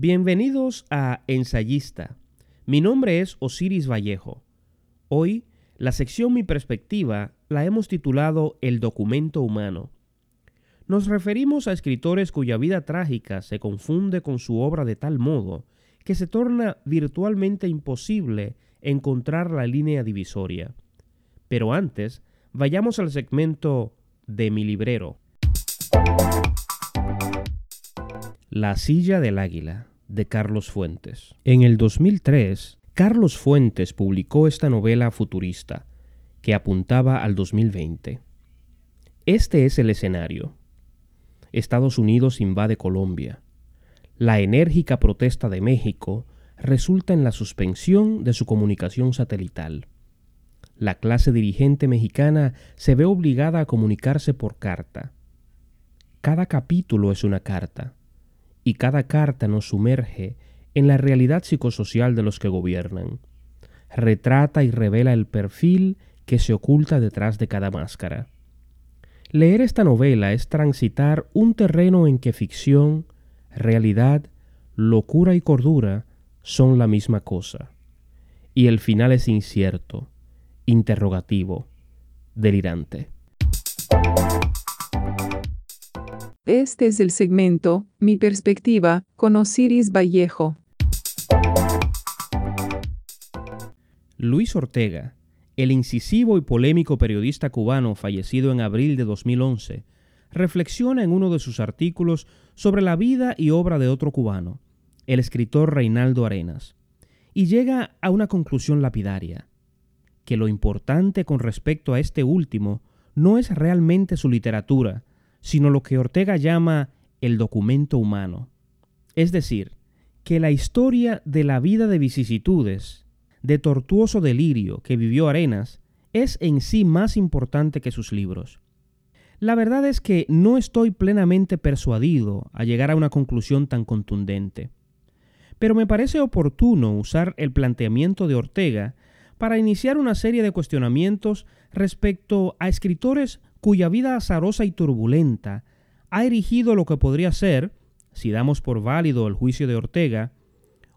Bienvenidos a Ensayista. Mi nombre es Osiris Vallejo. Hoy, la sección Mi Perspectiva la hemos titulado El documento humano. Nos referimos a escritores cuya vida trágica se confunde con su obra de tal modo que se torna virtualmente imposible encontrar la línea divisoria. Pero antes, vayamos al segmento de mi librero. La silla del águila, de Carlos Fuentes. En el 2003, Carlos Fuentes publicó esta novela futurista, que apuntaba al 2020. Este es el escenario. Estados Unidos invade Colombia. La enérgica protesta de México resulta en la suspensión de su comunicación satelital. La clase dirigente mexicana se ve obligada a comunicarse por carta. Cada capítulo es una carta y cada carta nos sumerge en la realidad psicosocial de los que gobiernan. Retrata y revela el perfil que se oculta detrás de cada máscara. Leer esta novela es transitar un terreno en que ficción, realidad, locura y cordura son la misma cosa. Y el final es incierto, interrogativo, delirante. Este es el segmento, Mi perspectiva, con Osiris Vallejo. Luis Ortega, el incisivo y polémico periodista cubano fallecido en abril de 2011, reflexiona en uno de sus artículos sobre la vida y obra de otro cubano, el escritor Reinaldo Arenas, y llega a una conclusión lapidaria, que lo importante con respecto a este último no es realmente su literatura, sino lo que Ortega llama el documento humano. Es decir, que la historia de la vida de vicisitudes, de tortuoso delirio que vivió Arenas, es en sí más importante que sus libros. La verdad es que no estoy plenamente persuadido a llegar a una conclusión tan contundente. Pero me parece oportuno usar el planteamiento de Ortega para iniciar una serie de cuestionamientos respecto a escritores cuya vida azarosa y turbulenta ha erigido lo que podría ser, si damos por válido el juicio de Ortega,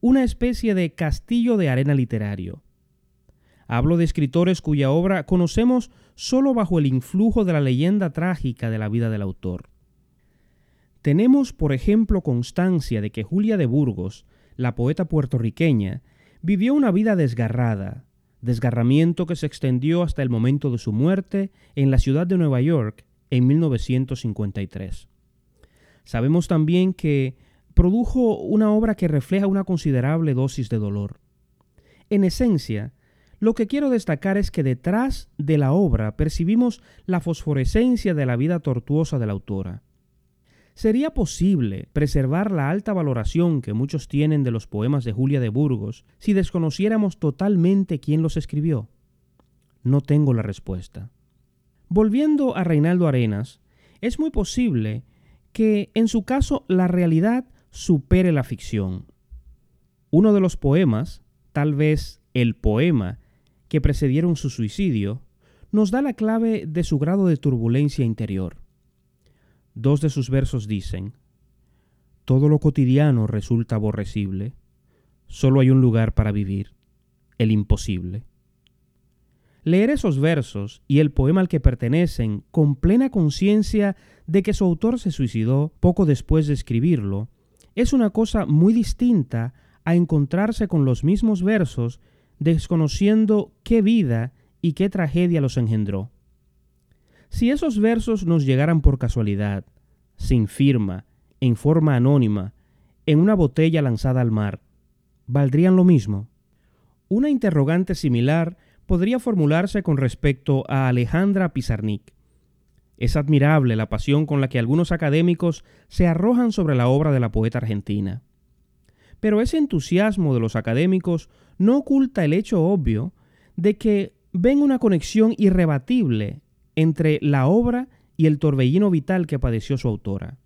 una especie de castillo de arena literario. Hablo de escritores cuya obra conocemos solo bajo el influjo de la leyenda trágica de la vida del autor. Tenemos, por ejemplo, constancia de que Julia de Burgos, la poeta puertorriqueña, vivió una vida desgarrada, desgarramiento que se extendió hasta el momento de su muerte en la ciudad de Nueva York en 1953. Sabemos también que produjo una obra que refleja una considerable dosis de dolor. En esencia, lo que quiero destacar es que detrás de la obra percibimos la fosforescencia de la vida tortuosa de la autora. ¿Sería posible preservar la alta valoración que muchos tienen de los poemas de Julia de Burgos si desconociéramos totalmente quién los escribió? No tengo la respuesta. Volviendo a Reinaldo Arenas, es muy posible que en su caso la realidad supere la ficción. Uno de los poemas, tal vez el poema que precedieron su suicidio, nos da la clave de su grado de turbulencia interior. Dos de sus versos dicen, Todo lo cotidiano resulta aborrecible, solo hay un lugar para vivir, el imposible. Leer esos versos y el poema al que pertenecen con plena conciencia de que su autor se suicidó poco después de escribirlo, es una cosa muy distinta a encontrarse con los mismos versos desconociendo qué vida y qué tragedia los engendró. Si esos versos nos llegaran por casualidad, sin firma, en forma anónima, en una botella lanzada al mar, ¿valdrían lo mismo? Una interrogante similar podría formularse con respecto a Alejandra Pizarnik. Es admirable la pasión con la que algunos académicos se arrojan sobre la obra de la poeta argentina. Pero ese entusiasmo de los académicos no oculta el hecho obvio de que ven una conexión irrebatible entre la obra y el torbellino vital que padeció su autora.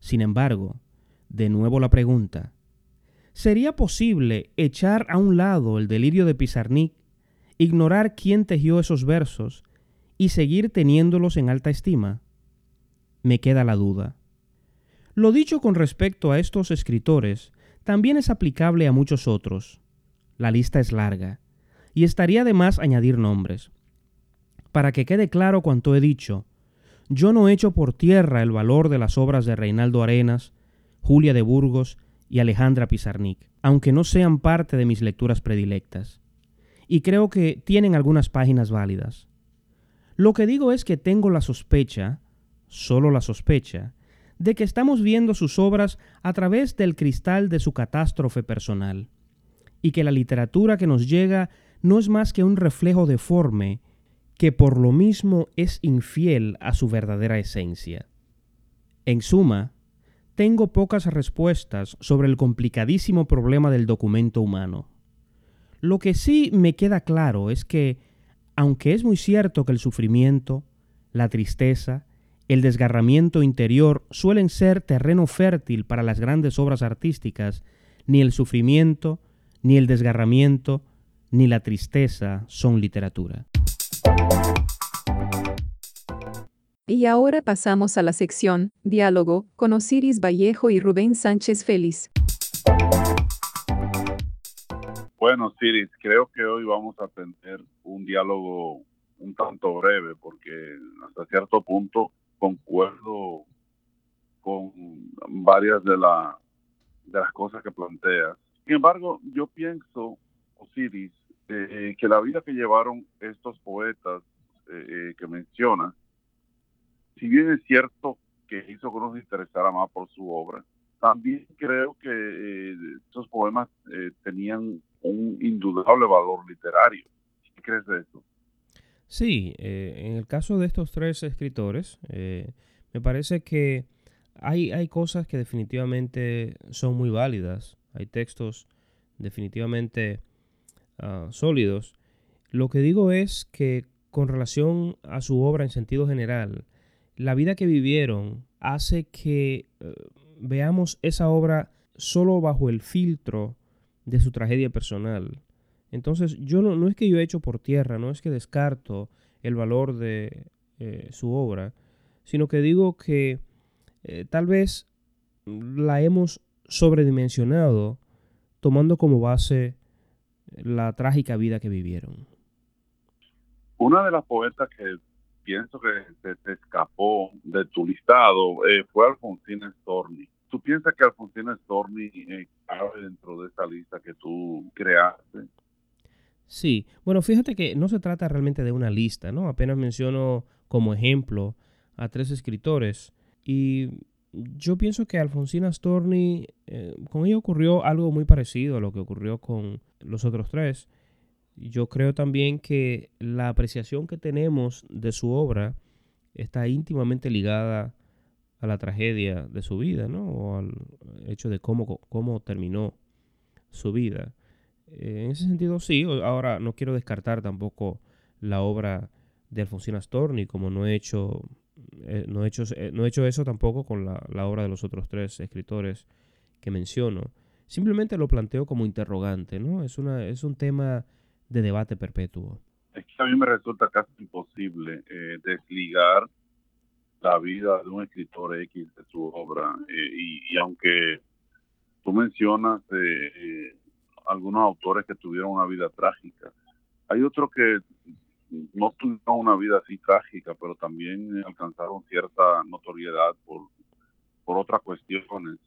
Sin embargo, de nuevo la pregunta, ¿sería posible echar a un lado el delirio de Pizarnik, ignorar quién tejió esos versos y seguir teniéndolos en alta estima? Me queda la duda. Lo dicho con respecto a estos escritores también es aplicable a muchos otros. La lista es larga, y estaría de más añadir nombres. Para que quede claro cuanto he dicho, yo no echo por tierra el valor de las obras de Reinaldo Arenas, Julia de Burgos y Alejandra Pizarnik, aunque no sean parte de mis lecturas predilectas. Y creo que tienen algunas páginas válidas. Lo que digo es que tengo la sospecha, solo la sospecha, de que estamos viendo sus obras a través del cristal de su catástrofe personal, y que la literatura que nos llega no es más que un reflejo deforme que por lo mismo es infiel a su verdadera esencia. En suma, tengo pocas respuestas sobre el complicadísimo problema del documento humano. Lo que sí me queda claro es que, aunque es muy cierto que el sufrimiento, la tristeza, el desgarramiento interior suelen ser terreno fértil para las grandes obras artísticas, ni el sufrimiento, ni el desgarramiento, ni la tristeza son literatura. Y ahora pasamos a la sección Diálogo con Osiris Vallejo y Rubén Sánchez Félix. Bueno, Osiris, creo que hoy vamos a tener un diálogo un tanto breve porque hasta cierto punto concuerdo con varias de, la, de las cosas que planteas. Sin embargo, yo pienso, Osiris, eh, que la vida que llevaron estos poetas eh, eh, que mencionas si bien es cierto que hizo que nos interesara más por su obra, también creo que eh, esos poemas eh, tenían un indudable valor literario. ¿Qué crees de eso? Sí, eh, en el caso de estos tres escritores, me parece que hay, hay cosas que definitivamente son muy válidas. Hay textos definitivamente ah, sólidos. Lo que digo es que con relación a su obra en sentido general, la vida que vivieron hace que eh, veamos esa obra solo bajo el filtro de su tragedia personal. Entonces, yo no, es que yo he hecho por tierra, no es que descarto el valor de eh, su obra, sino que digo que eh, tal vez la hemos sobredimensionado tomando como base la trágica vida que vivieron. Una de las poetas que pienso que se te escapó de tu listado eh, fue Alfonsina Storni. ¿Tú piensas que Alfonsina Storni eh, dentro de esa lista que tú creaste? Sí, bueno, fíjate que no se trata realmente de una lista, ¿no? Apenas menciono como ejemplo a tres escritores y yo pienso que Alfonsina Storni, eh, con ella ocurrió algo muy parecido a lo que ocurrió con los otros tres yo creo también que la apreciación que tenemos de su obra está íntimamente ligada a la tragedia de su vida, ¿no? O al hecho de cómo, cómo terminó su vida. Eh, en ese sentido, sí. Ahora, no quiero descartar tampoco la obra de Alfonsina Storni, como no he hecho, eh, no, he hecho eh, no he hecho eso tampoco con la, la, obra de los otros tres escritores que menciono. Simplemente lo planteo como interrogante, ¿no? Es, una, es un tema de debate perpetuo. Es que a mí me resulta casi imposible eh, desligar la vida de un escritor X de su obra. Eh, y, aunque tú mencionas eh, algunos autores que tuvieron una vida trágica, hay otros que no tuvieron una vida así trágica, pero también alcanzaron cierta notoriedad por, por otras cuestiones,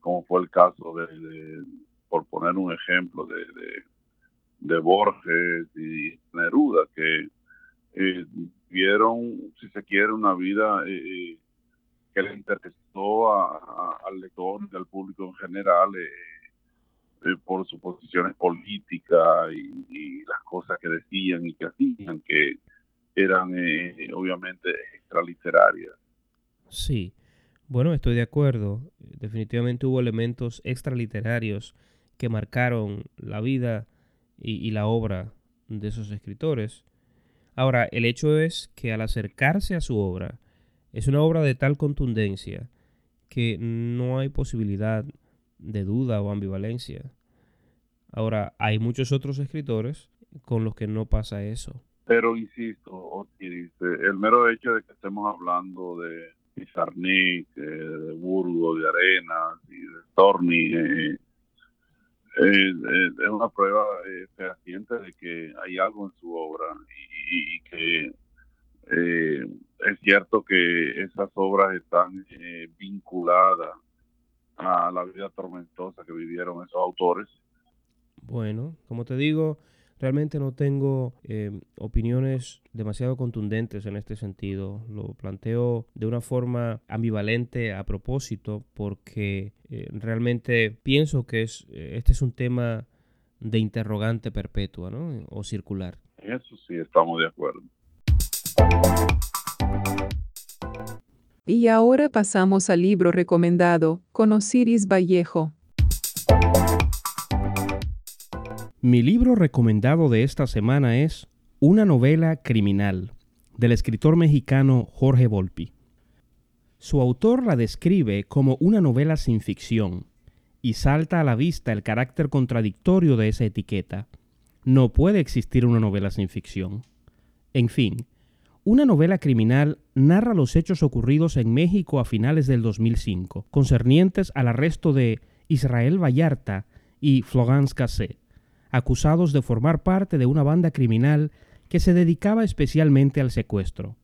como fue el caso de, por poner un ejemplo, de de Borges y Neruda, que eh, vieron, si se quiere, una vida eh, eh, que le interesó al lector y al público en general por sus posiciones políticas y, las cosas que decían y que hacían, que eran obviamente extraliterarias. Sí, bueno, estoy de acuerdo. Definitivamente hubo elementos extraliterarios que marcaron la vida y, la obra de esos escritores. Ahora, el hecho es que al acercarse a su obra, es una obra de tal contundencia que no hay posibilidad de duda o ambivalencia. Ahora, hay muchos otros escritores con los que no pasa eso. Pero insisto, el mero hecho de que estemos hablando de, Pizarnik, eh, de Burgo, de Arenas y de Storni, eh, es una prueba fehaciente de que hay algo en su obra y, que es cierto que esas obras están vinculadas a la vida tormentosa que vivieron esos autores. Bueno, como te digo, realmente no tengo eh, opiniones demasiado contundentes en este sentido. Lo planteo de una forma ambivalente a propósito porque eh, realmente pienso que es, eh, este es un tema de interrogante perpetua ¿no? o circular. Eso sí, estamos de acuerdo. Y ahora pasamos al libro recomendado, con Osiris Vallejo. Mi libro recomendado de esta semana es Una novela criminal, del escritor mexicano Jorge Volpi. Su autor la describe como una novela sin ficción, y salta a la vista el carácter contradictorio de esa etiqueta. No puede existir una novela sin ficción. En fin, una novela criminal narra los hechos ocurridos en México a finales del 2005, concernientes al arresto de Israel Vallarta y Florence Cassé, acusados de formar parte de una banda criminal que se dedicaba especialmente al secuestro.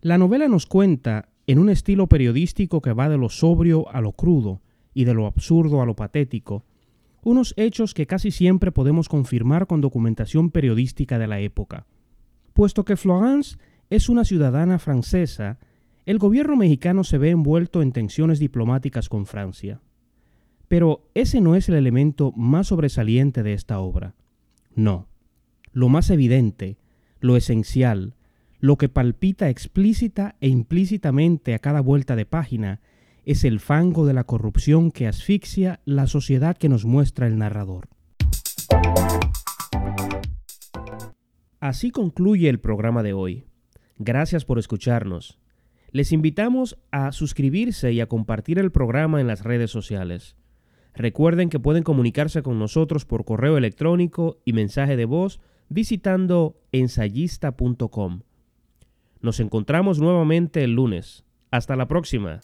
La novela nos cuenta, en un estilo periodístico que va de lo sobrio a lo crudo y de lo absurdo a lo patético, unos hechos que casi siempre podemos confirmar con documentación periodística de la época. Puesto que Florence es una ciudadana francesa, el gobierno mexicano se ve envuelto en tensiones diplomáticas con Francia. Pero ese no es el elemento más sobresaliente de esta obra. No. Lo más evidente, lo esencial, lo que palpita explícita e implícitamente a cada vuelta de página, es el fango de la corrupción que asfixia la sociedad que nos muestra el narrador. Así concluye el programa de hoy. Gracias por escucharnos. Les invitamos a suscribirse y a compartir el programa en las redes sociales. Recuerden que pueden comunicarse con nosotros por correo electrónico y mensaje de voz visitando ensayista.com. Nos encontramos nuevamente el lunes. Hasta la próxima.